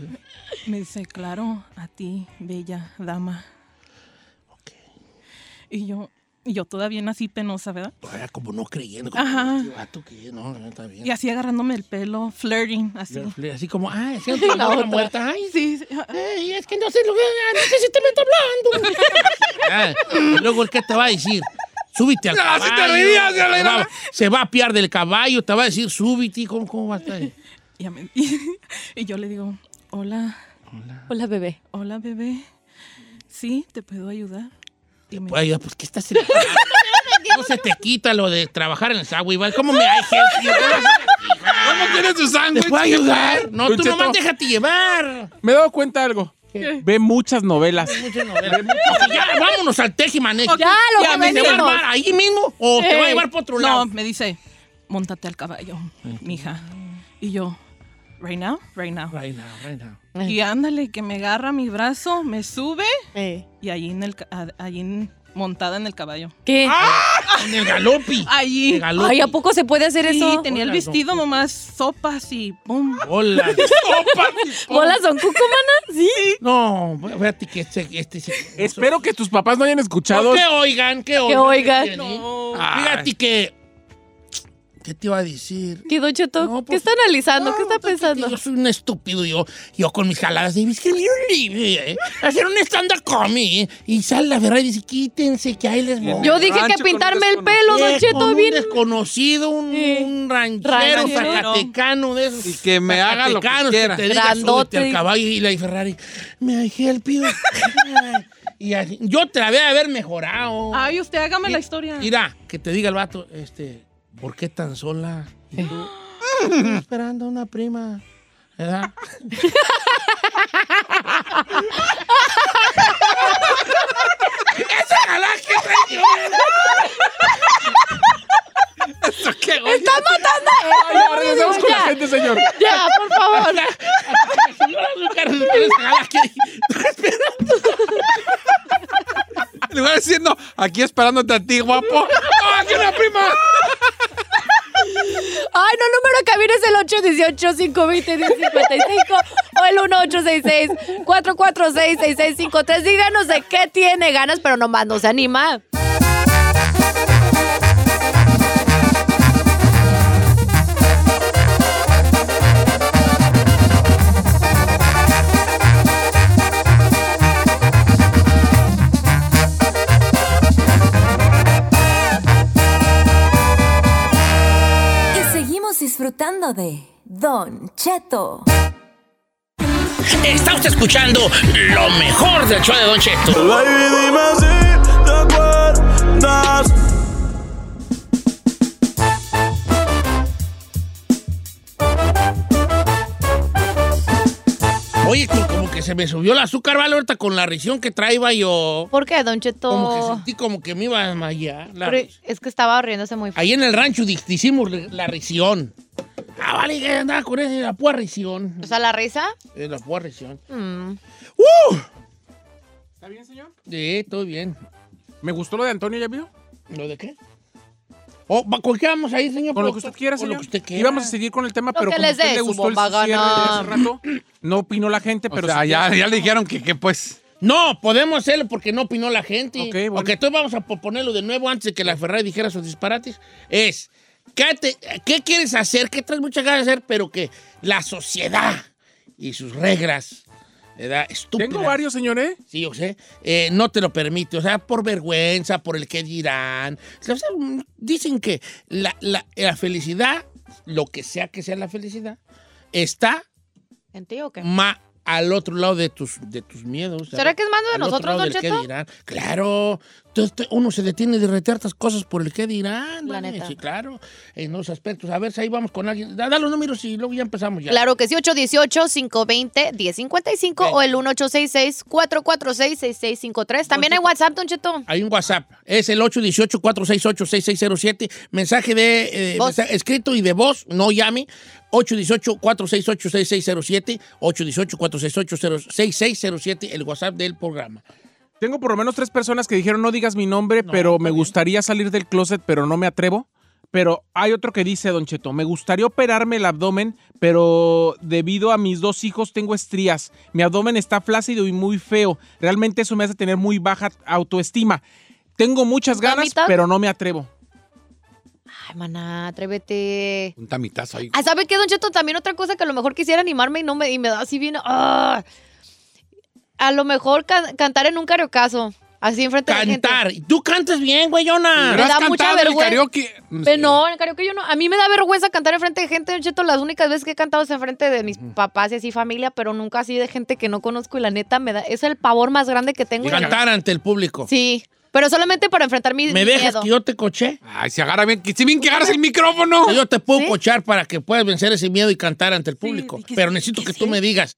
Me dice, claro, a ti, bella dama. Ok. Y yo, y yo todavía así penosa, ¿verdad? Todavía como no creyendo. Como Ajá. este vato que no, no está bien. Y así agarrándome el pelo, flirting, así. Así como, ah, es que (laughs) la otra muerta. Ay, Sí, sí, Ey, es que no sé lo que. No sé si te me está hablando. (laughs) Ah, y luego el que te va a decir. Súbite al (laughs) Ah, caballo. sí te la- se, va, se va a piar del caballo, te va a decir, súbite. ¿Cómo, cómo va a estar? Y, a mí- y- (laughs) y yo le digo, hola, Hola, bebé. hola, bebé. Sí, ¿te puedo ayudar? Y me- Oye, pues, ¿qué estás haciendo? (laughs) No se te quita lo de trabajar en el Subway, ¿vale? ¿Cómo me hay you? no quieres ¿Te sándwich? puedo ayudar? No, tú nomás déjate llevar. Me he dado cuenta de algo. ¿Qué? Ve muchas novelas. Muchas novelas. Ya, vámonos al tejimanejo. Ya, lo Ya, que me ¿Te va a armar ahí mismo o te va a llevar para otro lado? No, me dice, montate al caballo, mija. Y yo, right now, right now. Right now, right now. Y ándale, que me agarra mi brazo, me sube Eh. y allí, en el, allí en- montada en el caballo. ¿Qué? En el galopi. Allí. De galopi. Ay, ¿a poco se puede hacer Sí, eso? tenía el vestido don- nomás sopas y pum. Hola. (laughs) ¿Bolas son cucumanas? (laughs) Sí. No, fíjate que este... este sí- Espero que tus papás no hayan escuchado. No, que oigan, que oigan. oigan. Jenny. Ay. Fíjate que... ¿Qué te iba a decir? ¿Qué, Don Cheto? No, ¿Qué pues- está analizando? ¿Qué está pensando? Yo soy un estúpido, yo, yo con mis jaladas de escribir un libro, ¿eh? hacer un stand-up comedy, ¿eh? y sale la verdad y dice, quítense, que ahí les voy. Yo dije que pintarme el pelo, Don Eh, Cheto, con bien. un desconocido, un, un ranchero, Ranchero. zacatecano de esos. Y que me haga lo que quiera. te diga, al caballo y la Ferrari, me el pido. (laughs) y así, yo te la voy a haber mejorado. Ay, usted hágame la historia. Mira, que te diga el vato, este, ¿por qué tan sola? Y tú, (gasps) "Estoy esperando a una prima. ¿Verdad? ¡Esa galán que trae! ¡Está matando! Ay, ya, regresamos con la gente, señor. Ya, por favor. Señora Azúcar, esa galán que Le voy diciendo, aquí esperándote a ti, guapo. 618-520-1055 o el 1866-446-6653. Díganos de qué tiene ganas, pero nomás no se anima. disfrutando de Don Cheto. Está usted escuchando lo mejor del show de Don Cheto. Baby, dime si te acuerdas. Oye, como- que se me subió el azúcar, ¿vale? Ahorita con la risión que traía yo. ¿Por qué, Don Cheto? Como que sentí como que me iba a desmayar. la es que estaba riéndose muy fuerte. Ahí en el rancho hicimos la risión. Ah, vale, que andaba con esa la pura risión. O sea, la risa. Eh, la pura risión. mm, ¡Uh! ¿Está bien, señor? Sí, todo bien. Me gustó lo de Antonio, ¿ya vio? ¿Lo de qué? Oh, ¿Con qué vamos ahí, señor? Con lo que usted quiera, Con señor. lo que usted quiera. Íbamos a seguir con el tema, Lo pero que como les usted le gustó el bomba cierre de gana. hace rato, no opinó la gente, pero o sea, si ya, ya le dijeron que, que pues... No, podemos hacerlo porque no opinó la gente. Ok, bueno. Porque entonces vamos a ponerlo de nuevo antes de que la Ferrari dijera sus disparates. Es, ¿qué, te- qué quieres hacer? ¿Qué traes muchas ganas de hacer? Pero que la sociedad y sus reglas, ¿verdad? Estúpidas. Tengo varios, señor, ¿eh? Sí, yo sé. eh, no te lo permite. O sea, por vergüenza, por el que dirán. O sea, dicen que la, la- la felicidad, lo que sea que sea la felicidad, está ¿En ti o qué? ma- al otro lado de tus, de tus miedos. ¿Será que es mando de nosotros, Don Cheto? dirán. Claro. Uno se detiene de retear estas cosas por el que dirán. La neta. Sí, claro. En los aspectos. A ver si ahí vamos con alguien. Da, da los números y luego ya empezamos ya. Claro que sí, 818-520-1055 o el 1866-446-6653. También hay WhatsApp, Don Cheto. Hay un WhatsApp. Es el 818-468-6607. Mensaje de eh, mensaje escrito y de voz. No llame. 818-468-6607. 818-468-6607. El WhatsApp del programa. Tengo por lo menos tres personas que dijeron no digas mi nombre, No, pero me bien. gustaría salir del closet, pero no me atrevo. Pero hay otro que dice, Don Cheto, me gustaría operarme el abdomen, pero debido a mis dos hijos tengo estrías. Mi abdomen está flácido y muy feo. Realmente eso me hace tener muy baja autoestima. Tengo muchas ganas, ¿Mamita? pero no me atrevo. Ay, maná, atrévete. Un tamitazo ahí. Ah, ¿sabe qué, Don Cheto? También otra cosa que a lo mejor quisiera animarme y no me, y me da así bien. ah. A lo mejor can- cantar en un cariocazo. Así enfrente de la gente. Cantar. Y Tú cantas bien, güeyona. Me ¿Pero has da mucha cantado en el vergüenza. karaoke? Pero no, en el karaoke yo no. A mí me da vergüenza cantar enfrente de gente, Don Cheto. Las únicas veces que he cantado es enfrente de mis papás y así familia, pero nunca así de gente que no conozco y la neta me da. Es el pavor más grande que tengo. Cantar ante el público. Sí. Pero solamente para enfrentar mi ¿Me dejas miedo. que yo te coche? Ay, si agarra bien, si bien que agarras el micrófono. Yo te puedo ¿Sí? cochar para que puedas vencer ese miedo y cantar ante el público. que pero necesito que que tú sí. me digas.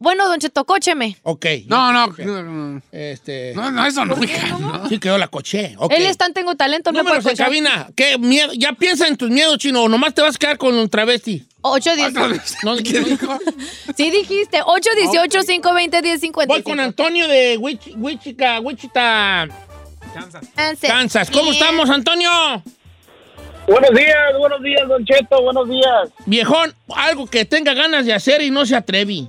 Bueno, Don Cheto, cócheme. Ok. No, no, no, Este. no, no, eso no, hija, no. Sí que yo la coché. Ok. Él es tan tengo talento, no Números en cochar. cabina. ¿Qué miedo? Ya piensa en tus miedos, chino. O nomás te vas a quedar con un travesti. 8, 10. Otra vez. No, ¿Qué no. dijo? Sí dijiste, 8, 18, 5, 20, 10, 50. Voy con Antonio de Wich- Wichita, Wichita, Kansas. ¿Cómo estamos, Antonio? Buenos días, buenos días, Don Cheto, buenos días. Viejón, algo que tenga ganas de hacer y no se atrevi.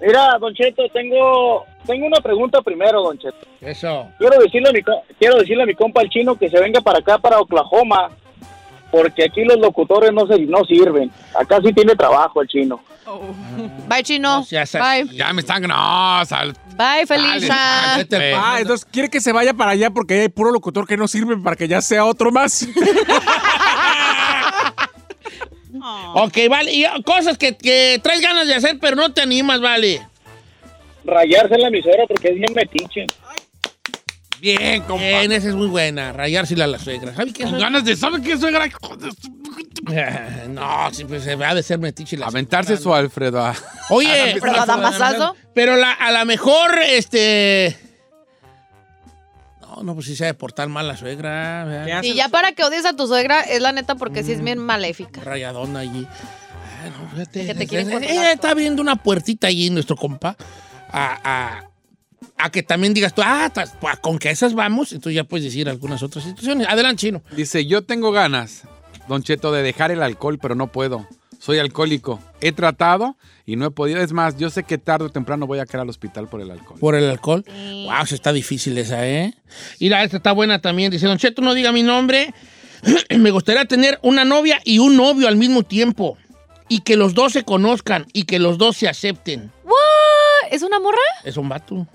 Mira, Don Cheto, tengo, tengo una pregunta primero, Don Cheto. Eso. Quiero decirle, a mi, quiero decirle a mi compa el chino que se venga para acá, para Oklahoma, porque aquí los locutores no, se, no sirven. Acá sí tiene trabajo el chino. Bye, chino. No así. Bye. Ya me están. No, sal. Bye, dale. Ah, entonces quiere que se vaya para allá porque hay puro locutor que no sirve para que ya sea otro más. (laughs) Ok, vale. Y uh, cosas que, que traes ganas de hacer, pero no te animas, vale. Rayarse en la emisora porque es bien metiche. Bien, compa. Bien, esa es muy buena. Rayársela a la suegra. ¿Sabes qué? Con ganas de. ¿Sabe qué suegra? (laughs) No, sí, pues se va de ser metiche la Aventarse suegra, su Alfredo. Oye, (laughs) Pero la damasazo. pero la, a lo mejor, este... No, no, pues sí se ha de portar mal la suegra. ¿verdad? ¿Qué hace? Y ya para que odies a tu suegra, es la neta porque sí es Mm. bien maléfica. rayadona allí. Ah, no, fíjate. Que te quieren Eh, eh, está abriendo una puertita allí nuestro compa. A, a- a que también digas tú, ah, pues, con que esas vamos, entonces ya puedes decir algunas otras situaciones. Adelante, chino. Dice, yo tengo ganas, Don Cheto, de dejar el alcohol, pero no puedo. Soy alcohólico. He tratado y no he podido. Es más, yo sé que tarde o temprano voy a caer al hospital por el alcohol. Por el alcohol. Wow, se está difícil esa, ¿eh? Y la esta está buena también. Dice, Don Cheto, no diga mi nombre. (clears throat) Me gustaría tener una novia y un novio al mismo tiempo. Y que los dos se conozcan y que los dos se acepten. ¿What? ¿Es una morra? Es un vato.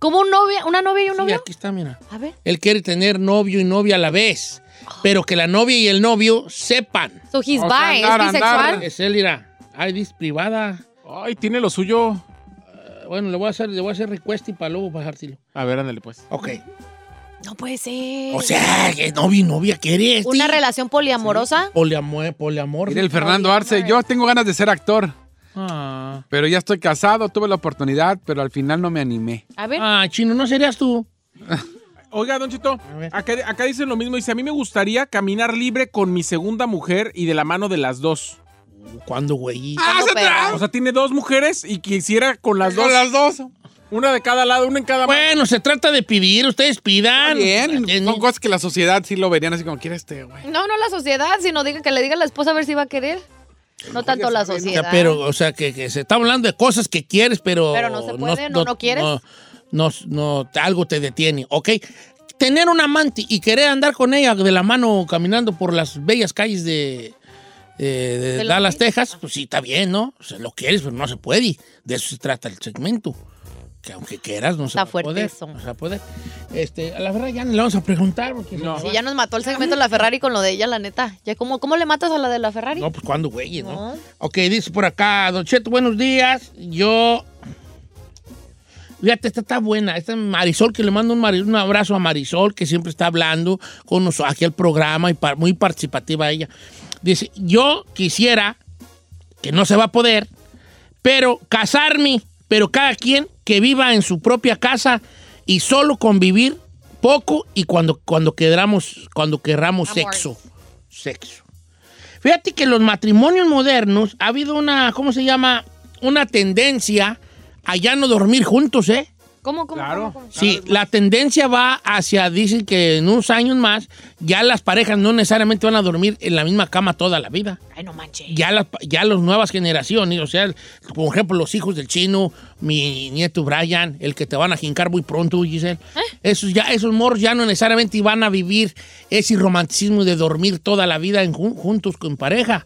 ¿Como un novia, una novia y un Sí, novio? aquí está, mira. A ver. Él quiere tener novio y novia a la vez. Pero que la novia y el novio sepan. So he's O sea, bi, andar, es bisexual. andar. Es él, mira. Ay, dis privada. Ay, tiene lo suyo. Eh, Bueno, le voy a hacer, le voy a hacer request y para luego bajártelo. A ver, ándale pues. Ok. No puede ser. O sea, que novio y novia quiere. este. ¿Una relación poliamorosa? Poliamor, poliamor. Mire, el Fernando Arce, yo tengo ganas de ser actor, Ah. pero ya estoy casado, tuve la oportunidad, pero al final no me animé. A ver. Ah, chino, ¿no serías tú? (laughs) Oiga, Don Chito, acá, acá dicen lo mismo. Dice, a mí me gustaría caminar libre con mi segunda mujer y de la mano de las dos. ¿Cuándo, güey? ¿Cuándo, perro? O sea, tiene dos mujeres y quisiera con las dos. Con las dos. Una de cada lado, una en cada mano. Bueno, se trata de pedir, ustedes pidan. Bien, son cosas que la sociedad sí lo verían así como quiere este, güey. No, no la sociedad, sino diga que le diga a la esposa a ver si va a querer. No tanto la sociedad. pero, o sea, que, que se está hablando de cosas que quieres, pero... Pero no se puede, no, no quieres. No, no, no, algo te detiene, ¿ok? Tener un amante y querer andar con ella de la mano caminando por las bellas calles de, eh, de Dallas. Texas, pues sí, está bien, ¿no? O sea, lo quieres, pero no se puede. De eso se trata el segmento. Que aunque quieras, no se Está va a fuerte poder. eso. No se va a poder. Este, a la verdad ya no le vamos a preguntar. Porque No. se va. ya nos mató el segmento de la Ferrari con lo de ella, la neta. Ya, ¿cómo, cómo le matas a la de la Ferrari? No, pues cuando, güey, ¿no? No. Ok, dice por acá, Don Cheto, buenos días. Yo. Fíjate, esta está buena. Esta es Marisol, que le mando un, un abrazo a Marisol, que siempre está hablando con nosotros aquí al programa y muy participativa ella. Dice: Yo quisiera, que no se va a poder, pero casarme, pero cada quien que viva en su propia casa y solo convivir poco y cuando, cuando queramos, cuando querramos Amor. sexo. Sexo. Fíjate que en los matrimonios modernos ha habido una, ¿cómo se llama? Una tendencia a ya no dormir juntos, ¿eh? ¿Cómo, cómo, Claro. cómo, cómo? Sí, la tendencia va hacia, dicen que en unos años más, ya las parejas no necesariamente van a dormir en la misma cama toda la vida. Ay, no manches. Ya las ya las nuevas generaciones, o sea, por ejemplo, los hijos del chino, mi nieto Brian, el que te van a jincar muy pronto, Giselle. Esos, ya, esos morros ya no necesariamente van a vivir ese romanticismo de dormir toda la vida en jun- juntos con pareja.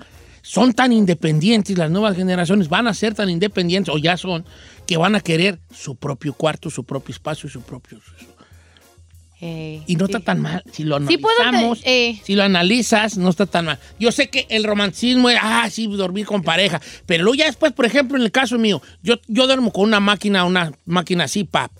Son tan independientes, las nuevas generaciones van a ser tan independientes, o ya son, que van a querer su propio cuarto, su propio espacio, su propio... Eh, Y no sí. está tan mal. Si lo Sí analizamos, te- eh. si lo analizas, no está tan mal. Yo sé que el romanticismo es, ah, sí, dormir con pareja. Pero luego ya después, por ejemplo, en el caso mío, yo, yo duermo con una máquina, una máquina CPAP.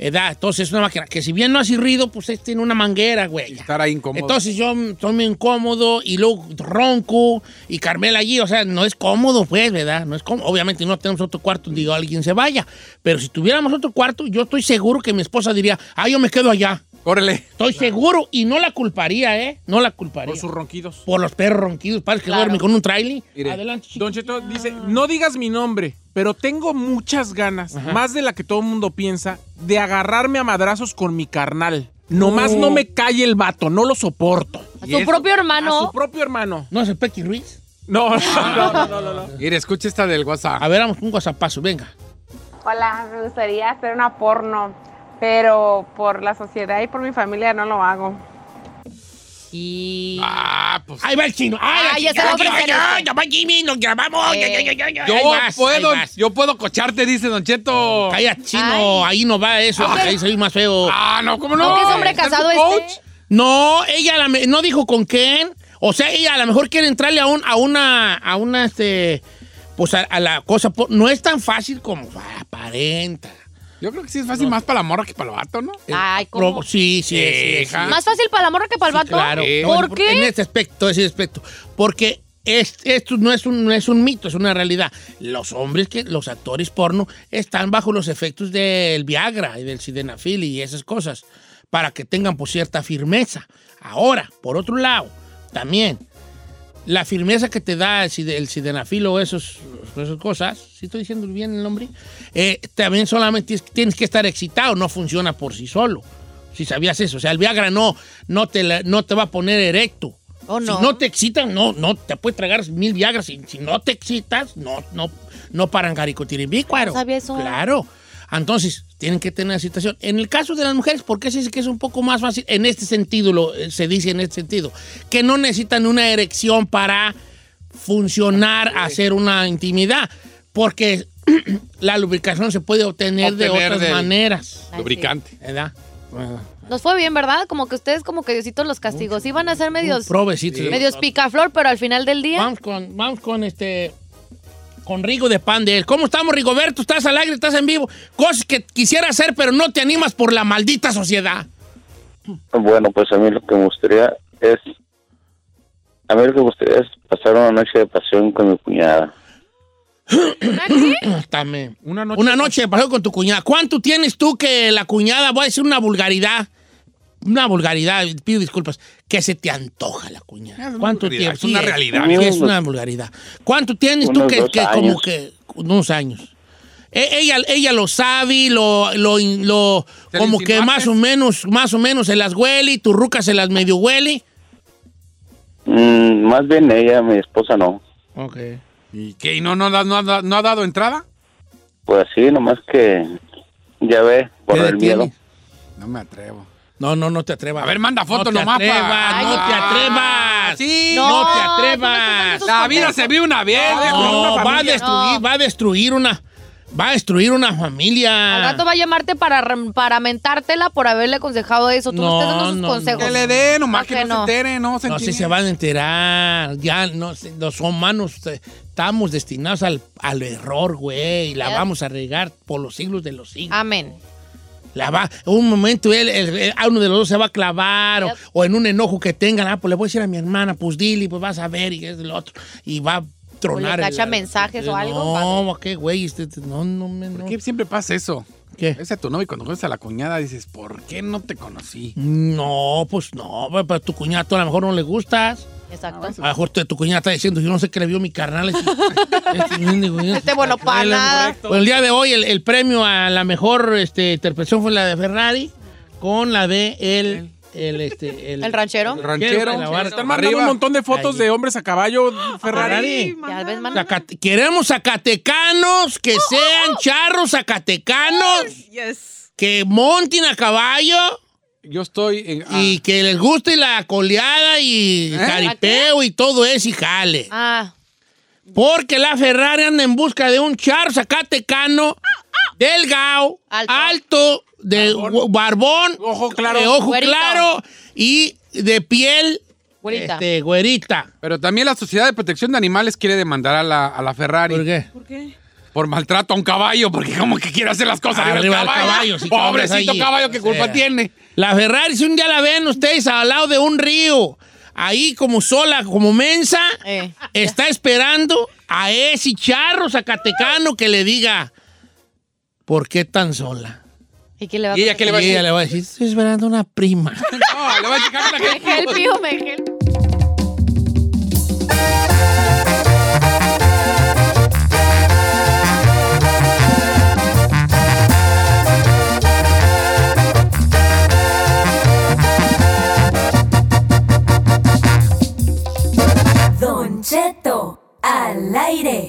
Edad. Entonces es una máquina que si bien no hace ruido, pues es, tiene una manguera, güey. Estar ahí incómodo. Entonces yo estoy muy incómodo y luego ronco y Carmela allí, o sea, no es cómodo, pues, ¿verdad? No es cómodo. Obviamente no tenemos otro cuarto donde alguien se vaya, pero si tuviéramos otro cuarto, yo estoy seguro que mi esposa diría, ah, yo me quedo allá. Córrele. Estoy seguro y no la culparía, ¿eh? No la culparía. Por sus ronquidos. Por los perros ronquidos, parece que Claro. duerme con un trailer. Mire, Adelante, chico. Don Cheto dice, no digas mi nombre, pero tengo muchas ganas, más de la que todo el mundo piensa, de agarrarme a madrazos con mi carnal. Nomás no me calle el vato, no lo soporto. A ¿Y su eso? propio A hermano. su propio hermano. ¿No es el Pequi Ruiz? No, (laughs) no, no, no, no, no. Mire, escucha esta del WhatsApp. A ver, vamos con un guasapazo, venga. Hola, me gustaría hacer una porno, pero por la sociedad y por mi familia no lo hago. Y. Ah, pues. Ahí va el chino. ¡Ay, Ah, ya se va a ya, ya va Jimmy, nos grabamos. Eh, ya, ya, ya, ya, ya. Yo vas, puedo, yo puedo cocharte, dice Don Cheto. Calla, chino, ahí no va eso, porque ahí soy más feo. Ah, no, ¿cómo no? ¿No que es hombre ¿Está casado este? No, ella la me- no dijo con quién. O sea, ella a lo mejor quiere entrarle a, un, a una, a una, este, pues a, a la cosa. No es tan fácil como ah, aparenta. Yo creo que sí es fácil más para la morra que para el vato, ¿no? Ay, ¿cómo? Pro- sí, sí, sí, sí. ¿Más fácil para la morra que para el vato? Claro. Sí. No, ¿Por en- qué? En este aspecto, ese aspecto. Porque es- esto no es, un, no es un mito, es una realidad. Los hombres, que los actores porno, están bajo los efectos del Viagra y del Sildenafil y esas cosas, para que tengan pues, cierta firmeza. Ahora, por otro lado, también, la firmeza que te da el, el Sildenafil o esos, esas cosas, si estoy diciendo bien el nombre, Eh, también solamente tienes, que estar excitado, no funciona por sí solo. Si sabías eso, o sea, el Viagra no, no, te, la- no te va a poner erecto. Oh, no. Si no te excitas, no, no, te puedes tragar mil Viagras. Si, si no te excitas, no, no, no paran No garicotirimbícuaro. sabía eso. Claro. Entonces, tienen que tener excitación. En el caso de las mujeres, ¿por qué se dice que es un poco más fácil? En este sentido, lo, eh, se dice en este sentido, que no necesitan una erección para funcionar, hacer una intimidad, porque (clears throat) la lubricación se puede obtener, de otras del- maneras. Ay, Lubricante. ¿Verdad? Nos fue bien, ¿verdad? Como que ustedes, como que Diosito los castigos. Iban a ser medios, Provecitos. medios picaflor, pero al final del día. Vamos con, vamos con este. Con Rigo de Pan de él. ¿Cómo estamos, Rigoberto? ¿Estás al aire? ¿Estás en vivo? Cosas que quisiera hacer, pero no te animas por la maldita sociedad. Bueno, pues a mí lo que me gustaría es... A mí lo que me gustaría es pasar una noche de pasión con mi cuñada. Dame. Una noche. Una noche de paseo con tu cuñada. ¿Cuánto tienes tú que la cuñada, voy a decir una vulgaridad, una vulgaridad, pido disculpas, que se te antoja la cuñada? Una ¿Cuánto tiempo? es una realidad. sí, es una vulgaridad. ¿Cuánto tienes tú que, como que unos años? E- Ella, ella lo sabe, lo, lo, lo- ¿Te como que más o menos, más o menos se las huele, y tu ruca se las medio huele. Mm, más bien ella, mi esposa no. Ok. ¿Y qué? ¿Y no, no, no, ha no ha dado entrada? Pues sí, nomás que ya ve, por ¿Qué el miedo. No me atrevo. No, no, no te atrevas. A ver, manda foto no te nomás pa- atrevas, Ay, no no. te atrevas. Sí. No, No, te ¿cómo estás atrevas. La vida se vive una vez. No. No, va a destruir, No. va a destruir una, va a destruir una familia. Al rato va a llamarte para, para mentártela por haberle aconsejado eso. Tú no, No, estás dando sus no, consejos. Que le dé, nomás que, que no, no. se entere, no se No sé entere. se van a enterar. Ya no sé, los humanos eh, estamos destinados al, al error, güey. y La vamos a regar por los siglos de los siglos. Amén. La va, un momento él, él- él- a uno de los dos se va a clavar o, Yep. o en un enojo que tengan, ah, pues le voy a decir a mi hermana, pues dile, pues vas a ver y es el otro. Y va a tronar. O le el- cacha mensajes o algo, No, qué güey, este- este- no, no, me- no. ¿Por qué siempre pasa eso? ¿Qué? Ese a tu novio y cuando conoces a la cuñada dices, ¿por qué no te conocí? No, pues no, pues, pues, tu cuñada tú a lo mejor no le gustas. Exacto. A lo mejor tu, tu cuñada está diciendo, yo no sé qué le vio mi carnal. Este, este Este bueno para nada. Bueno, el día de hoy el, el premio a la mejor este, interpretación fue la de Ferrari con la de el... El, este, El ranchero. (laughs) El ranchero. Están mandando Arriba. un montón de fotos Ahí. de hombres a caballo, Ferrari. Zacate- Queremos zacatecanos que sean charros zacatecanos, Yes. que monten a caballo Yo estoy en... ah, y que les guste la coleada y ¿Eh? jaripeo y todo eso y jale. Ah, Porque la Ferrari anda en busca de un charro zacatecano, delgado, Alto. alto, de barbón, Ojo claro. de ojo claro y de piel Güerita. este, güerita. Pero también la Sociedad de Protección de Animales quiere demandar a la, a la Ferrari. ¿Por qué? ¿Por qué? Por maltrato a un caballo, porque como que quiere hacer las cosas arriba, Arriba del caballo. caballo, sí, cabrones, Pobrecito caballo, ¿qué culpa tiene? La Ferrari, si un día la ven ustedes al lado de un río, ahí como sola, como mensa, Eh. está esperando a ese charro zacatecano que le diga, ¿por qué tan sola? ¿Y qué le va a ¿Y ella qué le va a Y decir? ella le va a decir, estoy esperando una prima. (laughs) No, le va a decir, "Cágala que- Me help you, me help. Al aire.